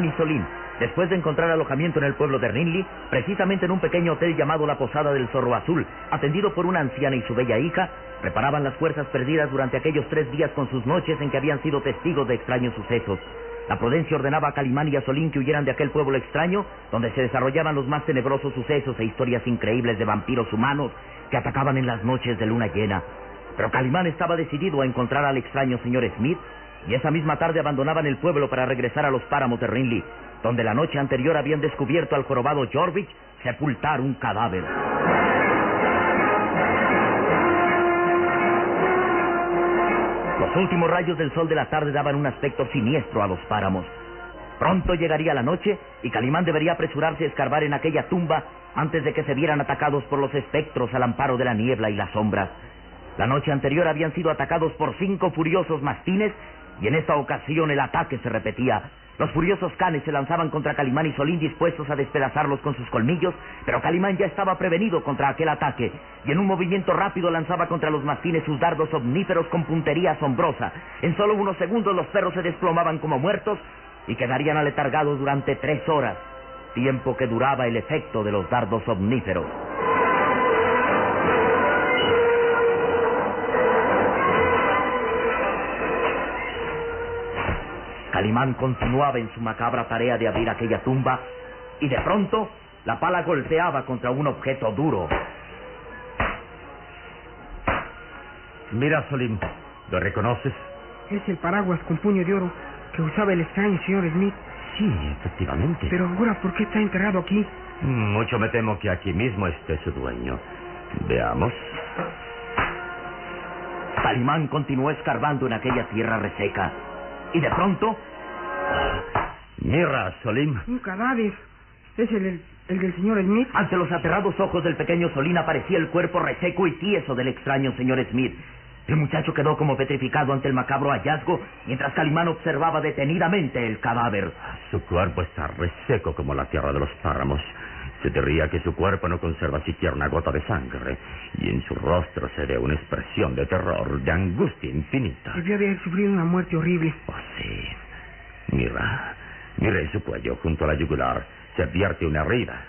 Calimán y Solín, después de encontrar alojamiento en el pueblo de Rinley, precisamente en un pequeño hotel llamado la Posada del Zorro Azul, atendido por una anciana y su bella hija, reparaban las fuerzas perdidas durante aquellos tres días con sus noches en que habían sido testigos de extraños sucesos. La prudencia ordenaba a Calimán y a Solín que huyeran de aquel pueblo extraño, donde se desarrollaban los más tenebrosos sucesos e historias increíbles de vampiros humanos que atacaban en las noches de luna llena. Pero Calimán estaba decidido a encontrar al extraño señor Smith y esa misma tarde abandonaban el pueblo para regresar a los páramos de Rinley, donde la noche anterior habían descubierto al jorobado Jorvich sepultar un cadáver. Los últimos rayos del sol de la tarde daban un aspecto siniestro a los páramos. Pronto llegaría la noche y Calimán debería apresurarse a escarbar en aquella tumba antes de que se vieran atacados por los espectros al amparo de la niebla y las sombras. La noche anterior habían sido atacados por cinco furiosos mastines y en esta ocasión el ataque se repetía. Los furiosos canes se lanzaban contra Calimán y Solín dispuestos a despedazarlos con sus colmillos, pero Calimán ya estaba prevenido contra aquel ataque y en un movimiento rápido lanzaba contra los mastines sus dardos omníferos con puntería asombrosa. En solo unos segundos los perros se desplomaban como muertos y quedarían aletargados durante tres horas, tiempo que duraba el efecto de los dardos omníferos. Calimán continuaba en su macabra tarea de abrir aquella tumba y de pronto la pala golpeaba contra un objeto duro. Mira, Solim, ¿lo reconoces? Es el paraguas con puño de oro que usaba el extraño señor Smith. Sí, efectivamente. Pero ahora, ¿por qué está enterrado aquí? Mucho me temo que aquí mismo esté su dueño. Veamos. Calimán continuó escarbando en aquella tierra reseca. Y de pronto... Mira, Solim. Un cadáver. Es el, el, el del señor Smith. Ante los aterrados ojos del pequeño Solín aparecía el cuerpo reseco y tieso del extraño señor Smith. El muchacho quedó como petrificado ante el macabro hallazgo mientras Calimán observaba detenidamente el cadáver. Su cuerpo está reseco como la tierra de los páramos. Se diría que su cuerpo no conserva siquiera una gota de sangre y en su rostro se ve una expresión de terror, de angustia infinita. Debió haber sufrido una muerte horrible. Oh, sí. Mira, mira en su cuello, junto a la yugular, se advierte una herida.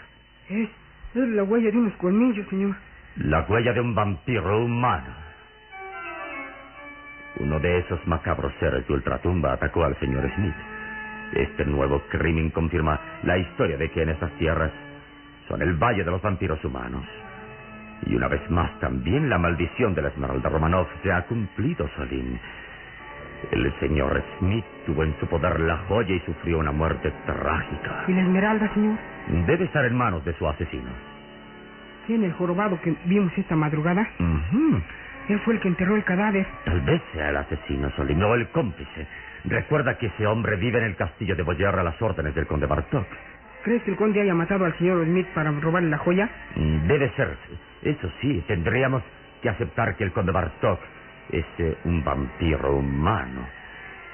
Es, es la huella de unos colmillos, señor. La huella de un vampiro humano. Uno de esos macabros seres de ultratumba atacó al señor Smith. Este nuevo crimen confirma la historia de que en estas tierras son el valle de los vampiros humanos. Y una vez más también la maldición de la Esmeralda Romanov se ha cumplido, Solín. El señor Smith tuvo en su poder la joya y sufrió una muerte trágica. ¿Y la esmeralda, señor? Debe estar en manos de su asesino. ¿Quién el jorobado que vimos esta madrugada? Él fue el que enterró el cadáver. Tal vez sea el asesino, Solín, o el cómplice. Recuerda que ese hombre vive en el castillo de Boyer a las órdenes del conde Bartok. ¿Crees que el conde haya matado al señor Smith para robarle la joya? Mm, Debe ser. Eso sí, tendríamos que aceptar que el conde Bartok es eh, un vampiro humano.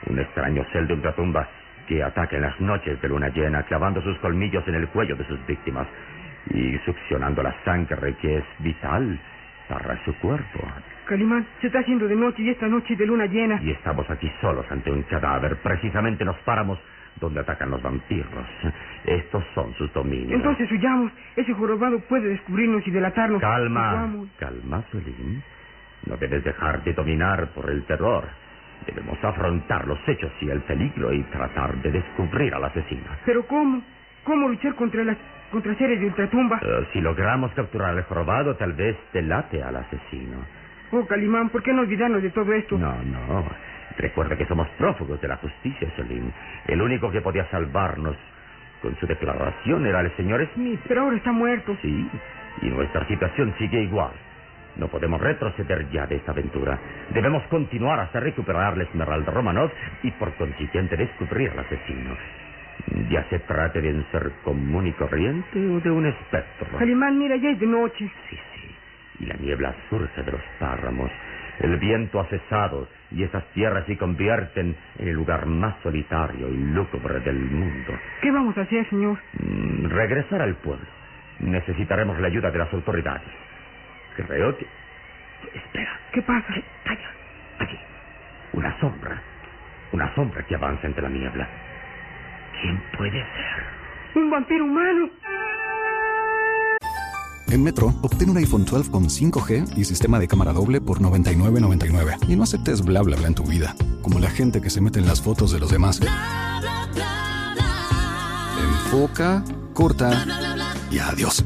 Un extraño cel de ultratumba que ataca en las noches de luna llena, clavando sus colmillos en el cuello de sus víctimas y succionando la sangre que es vital para su cuerpo. Calimán, se está haciendo de noche y esta noche de luna llena. Y estamos aquí solos ante un cadáver, precisamente nos paramos donde atacan los vampiros. Estos son sus dominios. Entonces huyamos. Ese jorobado puede descubrirnos y delatarnos. Calma, calma, Solín. No debes dejarte dominar por el terror. Debemos afrontar los hechos y el peligro y tratar de descubrir al asesino. ¿Pero cómo? ¿Cómo luchar contra las contra seres de ultratumba? Eh, si logramos capturar al jorobado, tal vez delate al asesino. Oh, Calimán, ¿por qué no olvidarnos de todo esto? No, no. Recuerda que somos prófugos de la justicia, Solín. El único que podía salvarnos con su declaración era el señor Smith. Pero ahora está muerto. Sí, y nuestra situación sigue igual. No podemos retroceder ya de esta aventura. Debemos continuar hasta recuperar la Esmeralda Romanov y por consiguiente descubrir al asesino. Ya se trate de un ser común y corriente o de un espectro. Calimán, mira, ya es de noche. Sí, sí. Y la niebla surge de los páramos. El viento ha cesado y esas tierras se convierten en el lugar más solitario y lúgubre del mundo. ¿Qué vamos a hacer, señor? Mm, regresar al pueblo. Necesitaremos la ayuda de las autoridades. Espera. ¿Qué pasa? Calla. Allí. Una sombra. Una sombra que avanza entre la niebla. ¿Quién puede ser? ¡Un vampiro humano! En Metro, obtén un iPhone 12 con 5G y sistema de cámara doble por $99.99. Y no aceptes bla bla bla en tu vida, como la gente que se mete en las fotos de los demás. Enfoca, corta y adiós.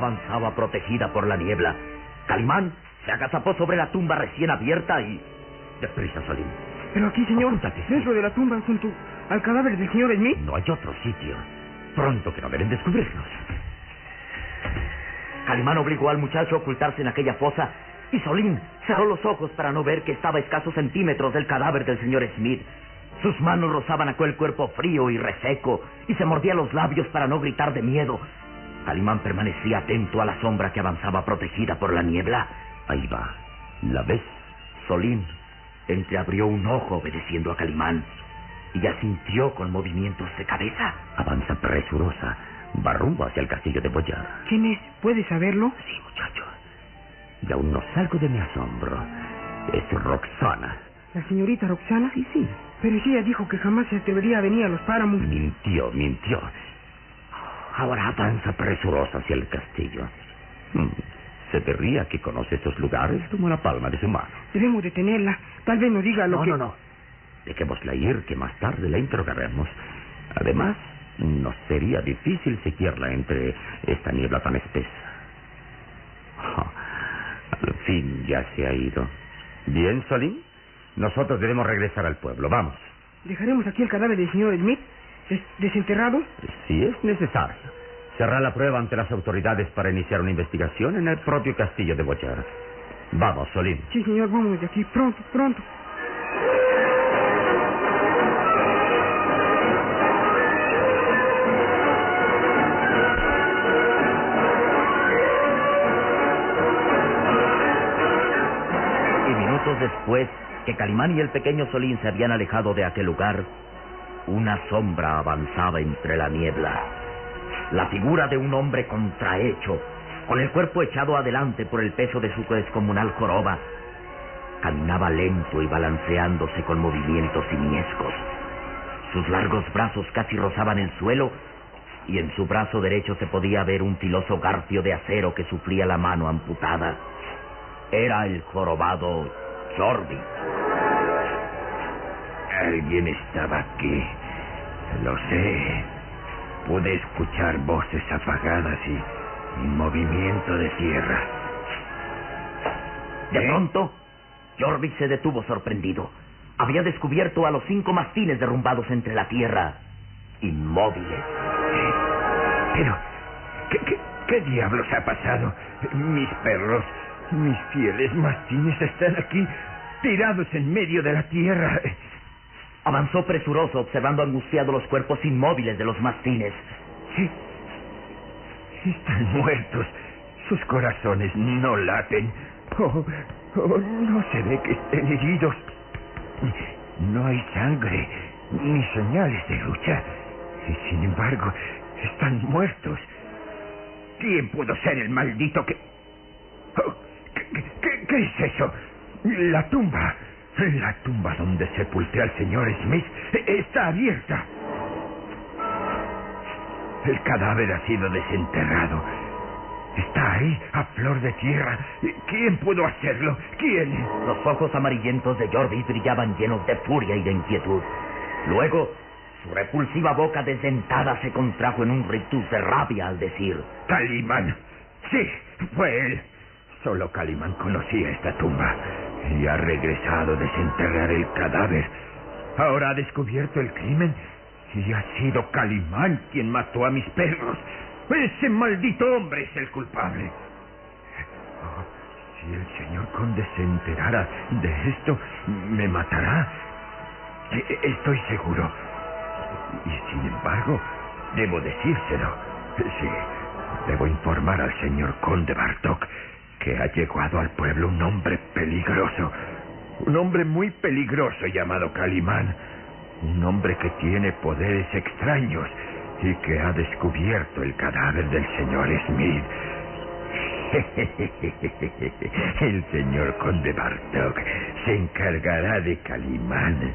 Avanzaba protegida por la niebla. Calimán se agazapó sobre la tumba recién abierta y... Deprisa, Solín. Pero aquí, señor, Apúntate. dentro de la tumba, junto al cadáver del señor Smith. No hay otro sitio. Pronto que no deben descubrirnos. Calimán obligó al muchacho a ocultarse en aquella fosa y Solín cerró los ojos para no ver que estaba a escasos centímetros del cadáver del señor Smith. Sus manos rozaban aquel cuerpo frío y reseco y se mordía los labios para no gritar de miedo. Calimán permanecía atento a la sombra que avanzaba protegida por la niebla. Ahí va. ¿La ves? Solín entreabrió un ojo obedeciendo a Calimán y ya sintió con movimientos de cabeza. Avanza presurosa. Va rumbo hacia el castillo de Boyar. ¿Quién es? ¿Puede saberlo? Sí, muchacho. Y aún no salgo de mi asombro. Es Roxana. ¿La señorita Roxana? Sí, sí. Pero ella dijo que jamás se atrevería a venir a los páramos. Mintió, mintió. Ahora avanza presurosa hacia el castillo. Hmm, Se vería que conoce estos lugares como la palma de su mano. Debemos detenerla. Tal vez nos diga lo No, que... no, no. Dejémosla ir, que más tarde la interrogaremos. Además, no sería difícil seguirla entre esta niebla tan espesa. Oh, al fin ya se ha ido. Bien, Solín. Nosotros debemos regresar al pueblo. Vamos. ¿Dejaremos aquí el cadáver del señor Smith? des- ¿Desenterrado? Si es necesario. Cerrar la prueba ante las autoridades para iniciar una investigación en el propio castillo de Bochar. Vamos, Solín. Sí, señor, vamos de aquí. Pronto, pronto. Y minutos después que Calimán y el pequeño Solín se habían alejado de aquel lugar, una sombra avanzaba entre la niebla. La figura de un hombre contrahecho, con el cuerpo echado adelante por el peso de su descomunal joroba, caminaba lento y balanceándose con movimientos simiescos. Sus largos brazos casi rozaban el suelo y en su brazo derecho se podía ver un filoso garfio de acero que sufría la mano amputada. Era el jorobado Jordi. Alguien estaba aquí. Lo sé. Pude escuchar voces apagadas y, y movimiento de tierra. De pronto, Jorvik se detuvo sorprendido. Había descubierto a los cinco mastines derrumbados entre la tierra, inmóviles. Pero, ¿qué, qué, qué diablos ha pasado? Mis perros, mis fieles mastines están aquí, tirados en medio de la tierra. Avanzó presuroso, observando angustiado los cuerpos inmóviles de los mastines. Sí, están muertos. Sus corazones no laten. Oh, oh, no se ve que estén heridos. No hay sangre, ni señales de lucha. Y sin embargo, están muertos. ¿Quién pudo ser el maldito que... Oh, ¿qué, es eso? La tumba. La tumba donde sepulté al señor Smith está abierta. El cadáver ha sido desenterrado. Está ahí, a flor de tierra. ¿Quién pudo hacerlo? ¿Quién? Los ojos amarillentos de Jordi brillaban llenos de furia y de inquietud. Luego, su repulsiva boca desdentada se contrajo en un rictus de rabia al decir... Calimán. Sí, fue él. Solo Calimán conocía esta tumba y ha regresado a desenterrar el cadáver. Ahora ha descubierto el crimen y ha sido Calimán quien mató a mis perros. Ese maldito hombre es el culpable. Oh, si el señor conde se enterara de esto, me matará. E- e- Estoy seguro. Y sin embargo, debo decírselo. Sí, debo informar al señor conde Bartok que ha llegado al pueblo un hombre peligroso. Un hombre muy peligroso llamado Calimán. Un hombre que tiene poderes extraños y que ha descubierto el cadáver del señor Smith. El señor conde Bartok se encargará de Calimán.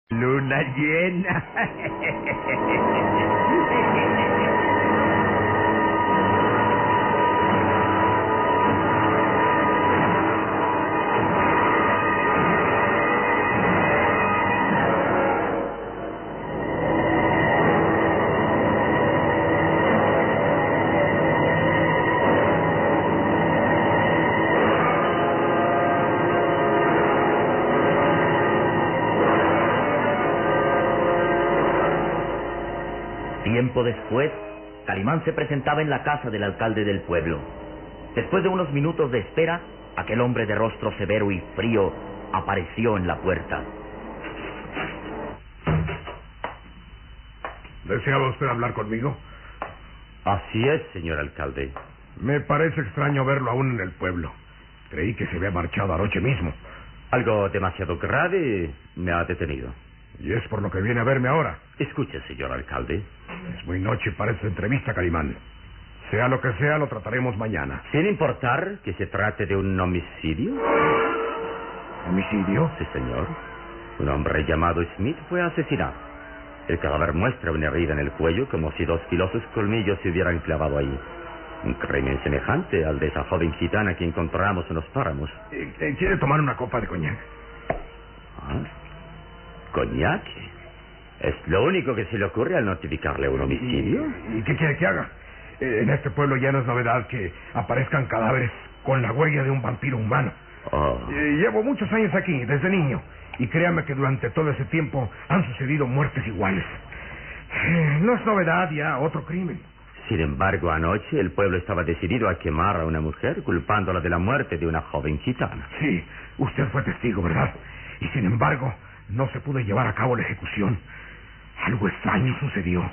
Luna llena. Tiempo después, Calimán se presentaba en la casa del alcalde del pueblo. Después de unos minutos de espera, aquel hombre de rostro severo y frío apareció en la puerta. ¿Deseaba usted hablar conmigo? Así es, señor alcalde. Me parece extraño verlo aún en el pueblo. Creí que se había marchado anoche mismo. Algo demasiado grave me ha detenido. Y es por lo que viene a verme ahora. Escuche, señor alcalde. Es muy noche para esta entrevista, Calimán. Sea lo que sea, lo trataremos mañana. Sin importar que se trate de un homicidio. ¿Homicidio? Sí, señor. Un hombre llamado Smith fue asesinado. El cadáver muestra una herida en el cuello como si dos filosos colmillos se hubieran clavado ahí. Un crimen semejante al de esa joven gitana que encontramos en los páramos. Eh, eh, ¿Quiere tomar una copa de coñac? ¿Ah? ¿Coñac? ¿Es lo único que se le ocurre al notificarle un homicidio? ¿Y, qué quiere que haga? Eh, en este pueblo ya no es novedad que aparezcan cadáveres con la huella de un vampiro humano. Oh. Llevo muchos años aquí, desde niño, y créame que durante todo ese tiempo han sucedido muertes iguales. Eh, no es novedad ya otro crimen. Sin embargo, anoche el pueblo estaba decidido a quemar a una mujer culpándola de la muerte de una joven gitana. Sí, usted fue testigo, ¿verdad? Y sin embargo, no se pudo llevar a cabo la ejecución. Algo extraño sucedió.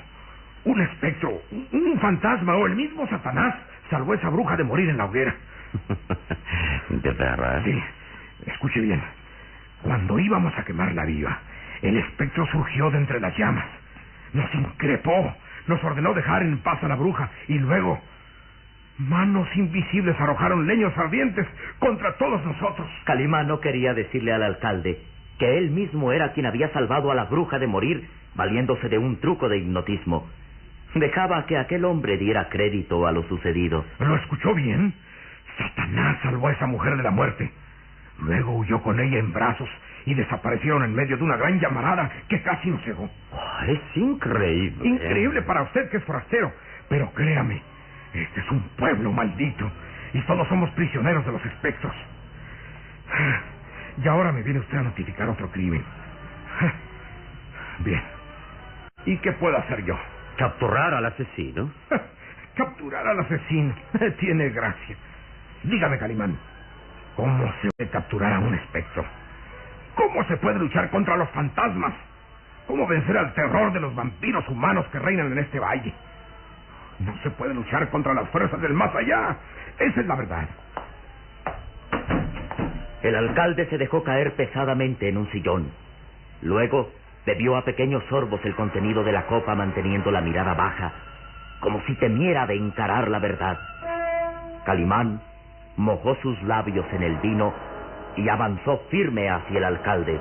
Un espectro, un, fantasma o el mismo Satanás salvó a esa bruja de morir en la hoguera. ¿De verdad? Sí, escuche bien. Cuando íbamos a quemarla viva, el espectro surgió de entre las llamas. Nos increpó, nos ordenó dejar en paz a la bruja y luego manos invisibles arrojaron leños ardientes contra todos nosotros. Calimán no quería decirle al alcalde que él mismo era quien había salvado a la bruja de morir valiéndose de un truco de hipnotismo. Dejaba que aquel hombre diera crédito a lo sucedido. ¿Lo escuchó bien? Satanás salvó a esa mujer de la muerte. Luego huyó con ella en brazos y desaparecieron en medio de una gran llamarada que casi nos cegó. Oh, es increíble. Increíble para usted que es forastero. Pero créame, este es un pueblo maldito y todos somos prisioneros de los espectros. Y ahora me viene usted a notificar otro crimen. Bien. ¿Y qué puedo hacer yo? Capturar al asesino. Capturar al asesino. Tiene gracia. Dígame, Calimán. ¿Cómo se puede capturar a un espectro? ¿Cómo se puede luchar contra los fantasmas? ¿Cómo vencer al terror de los vampiros humanos que reinan en este valle? No se puede luchar contra las fuerzas del más allá. Esa es la verdad. El alcalde se dejó caer pesadamente en un sillón. Luego bebió a pequeños sorbos el contenido de la copa manteniendo la mirada baja, como si temiera de encarar la verdad. Calimán mojó sus labios en el vino y avanzó firme hacia el alcalde.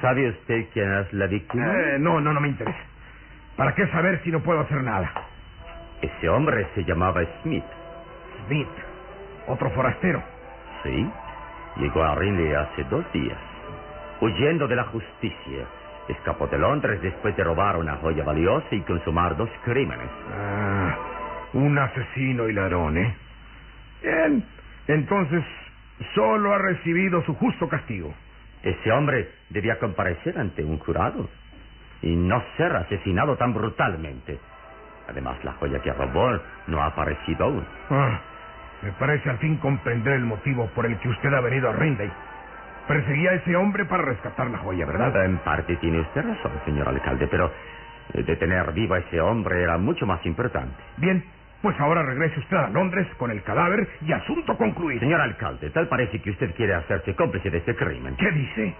¿Sabe usted quién es la víctima? Eh, no, no, no me interesa. ¿Para qué saber si no puedo hacer nada? Ese hombre se llamaba Smith. Smith, otro forastero. Sí, llegó a Rinley hace dos días, huyendo de la justicia. Escapó de Londres después de robar una joya valiosa y consumar dos crímenes. Ah, un asesino y ladrón, ¿eh? Bien, entonces solo ha recibido su justo castigo. Ese hombre debía comparecer ante un jurado y no ser asesinado tan brutalmente. Además, la joya que robó no ha aparecido aún. Ah, me parece al fin comprender el motivo por el que usted ha venido a Rinday. Perseguía a ese hombre para rescatar la joya, ¿verdad? En parte tiene usted razón, señor alcalde, pero eh, detener vivo a ese hombre era mucho más importante. Bien, pues ahora regrese usted a Londres con el cadáver y asunto concluido. Señor alcalde, tal parece que usted quiere hacerse cómplice de este crimen. ¿Qué dice?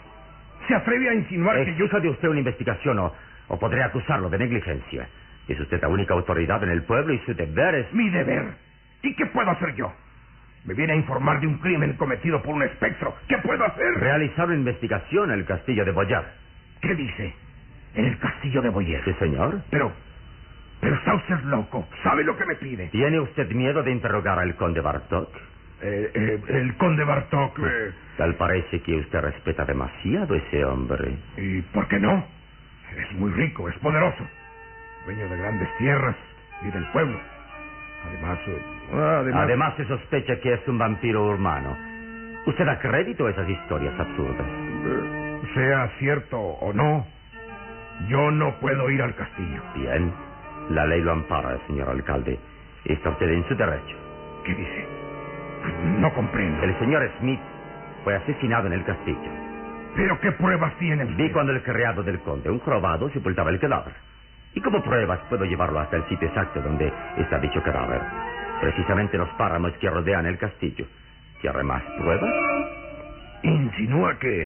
¿Se atreve a insinuar que yo... De usted una investigación o, o podré acusarlo de negligencia. Es usted la única autoridad en el pueblo y su deber es... Mi deber. ¿Y qué puedo hacer yo? Me viene a informar de un crimen cometido por un espectro. ¿Qué puedo hacer? Realizar una investigación en el castillo de Boyard. ¿Qué dice? En el castillo de Boyer. Sí, señor. Pero... Pero está usted loco. ¿Sabe lo que me pide? ¿Tiene usted miedo de interrogar al conde Bartok? Eh, eh, el conde Bartok... Eh... Tal parece que usted respeta demasiado a ese hombre. ¿Y por qué no? Es muy rico, es poderoso. Dueño de grandes tierras y del pueblo. Además, eh, además... Además se sospecha que es un vampiro humano. ¿Usted da crédito a esas historias absurdas? Eh, sea cierto o no, yo no puedo ir al castillo. Bien. La ley lo ampara, señor alcalde. Está usted en su derecho. ¿Qué dice? No comprendo. El señor Smith fue asesinado en el castillo. ¿Pero qué pruebas tiene usted? Vi cuando el criado del conde, un jorobado, sepultaba el cadáver. ¿Y como pruebas puedo llevarlo hasta el sitio exacto donde está dicho cadáver? Precisamente los páramos que rodean el castillo. ¿Quiere más pruebas? Insinúa que...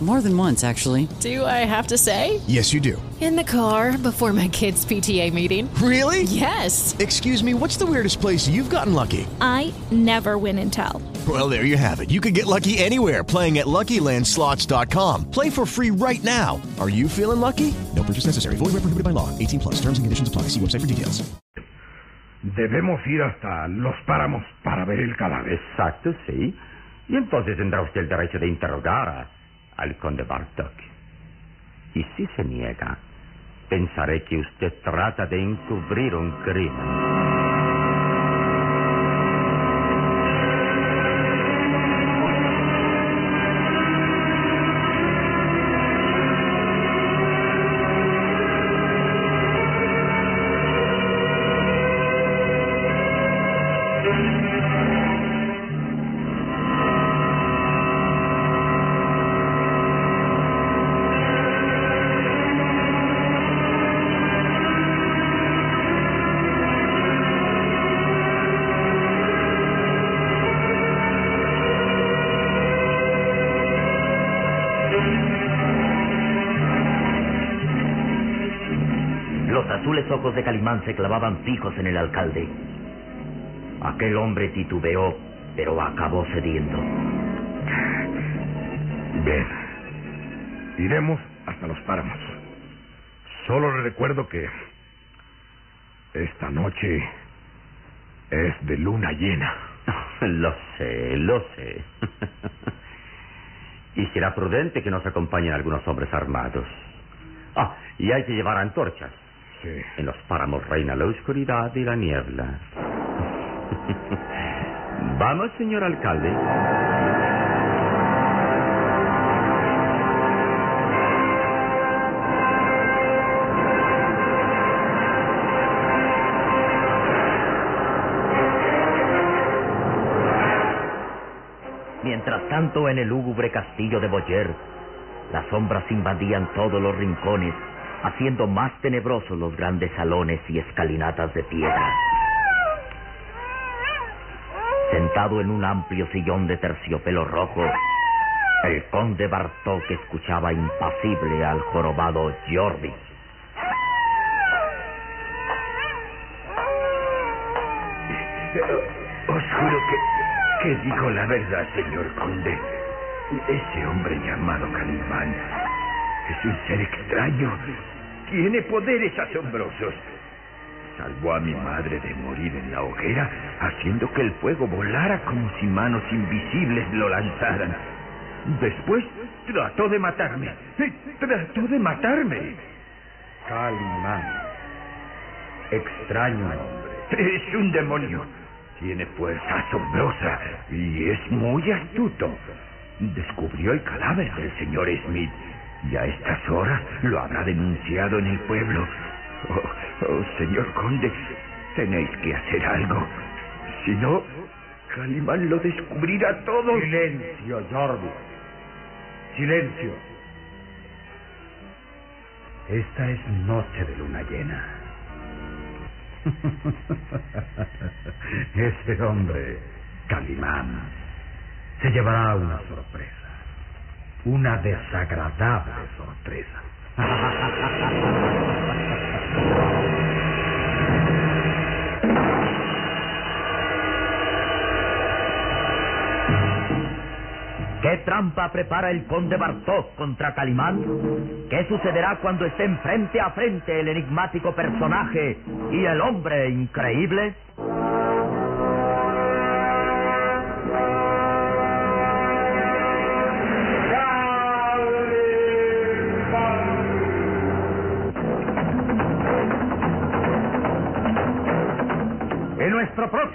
More than once, actually. Do I have to say? Yes, you do. In the car before my kids' PTA meeting. Really? Yes. Excuse me, what's the weirdest place you've gotten lucky? I never win and tell. Well, there you have it. You can get lucky anywhere playing at LuckyLandSlots.com. Play for free right now. Are you feeling lucky? No purchase necessary. Void where prohibited by law. 18 plus. Terms and conditions apply. See website for details. Debemos ir hasta los páramos para ver el cadáver. Exacto, sí. Y entonces tendrá usted el derecho de interrogar a, al conde Bartok. Y si se niega, pensaré que usted trata de encubrir un crimen. Ojos de Calimán se clavaban fijos en el alcalde. Aquel hombre titubeó, pero acabó cediendo. Bien. Iremos hasta los páramos. Solo le recuerdo que esta noche es de luna llena. Lo sé, lo sé. y será prudente que nos acompañen algunos hombres armados. Ah, y hay que llevar antorchas. En los páramos reina la oscuridad y la niebla. Vamos, señor alcalde. Mientras tanto, en el lúgubre castillo de Boyer, las sombras invadían todos los rincones, haciendo más tenebrosos los grandes salones y escalinatas de piedra. Sentado en un amplio sillón de terciopelo rojo, el conde Bartok escuchaba impasible al jorobado Jordi. Os juro que, que digo la verdad, señor conde. Ese hombre llamado Calimán es un ser extraño. Tiene poderes asombrosos. Salvó a mi madre de morir en la hoguera, haciendo que el fuego volara como si manos invisibles lo lanzaran. Después trató de matarme. Trató de matarme. Calimán. Extraño nombre. Es un demonio. Tiene fuerza asombrosa y es muy astuto. Descubrió el cadáver del señor Smith y a estas horas lo habrá denunciado en el pueblo. Oh, oh, señor conde, tenéis que hacer algo. Si no, Calimán lo descubrirá todo. Silencio, Jordi. Silencio. Esta es noche de luna llena. Ese hombre, Calimán, se llevará una sorpresa. Una desagradable sorpresa. ¿Qué trampa prepara el conde Bartok contra Calimán? ¿Qué sucederá cuando estén frente a frente el enigmático personaje y el hombre increíble?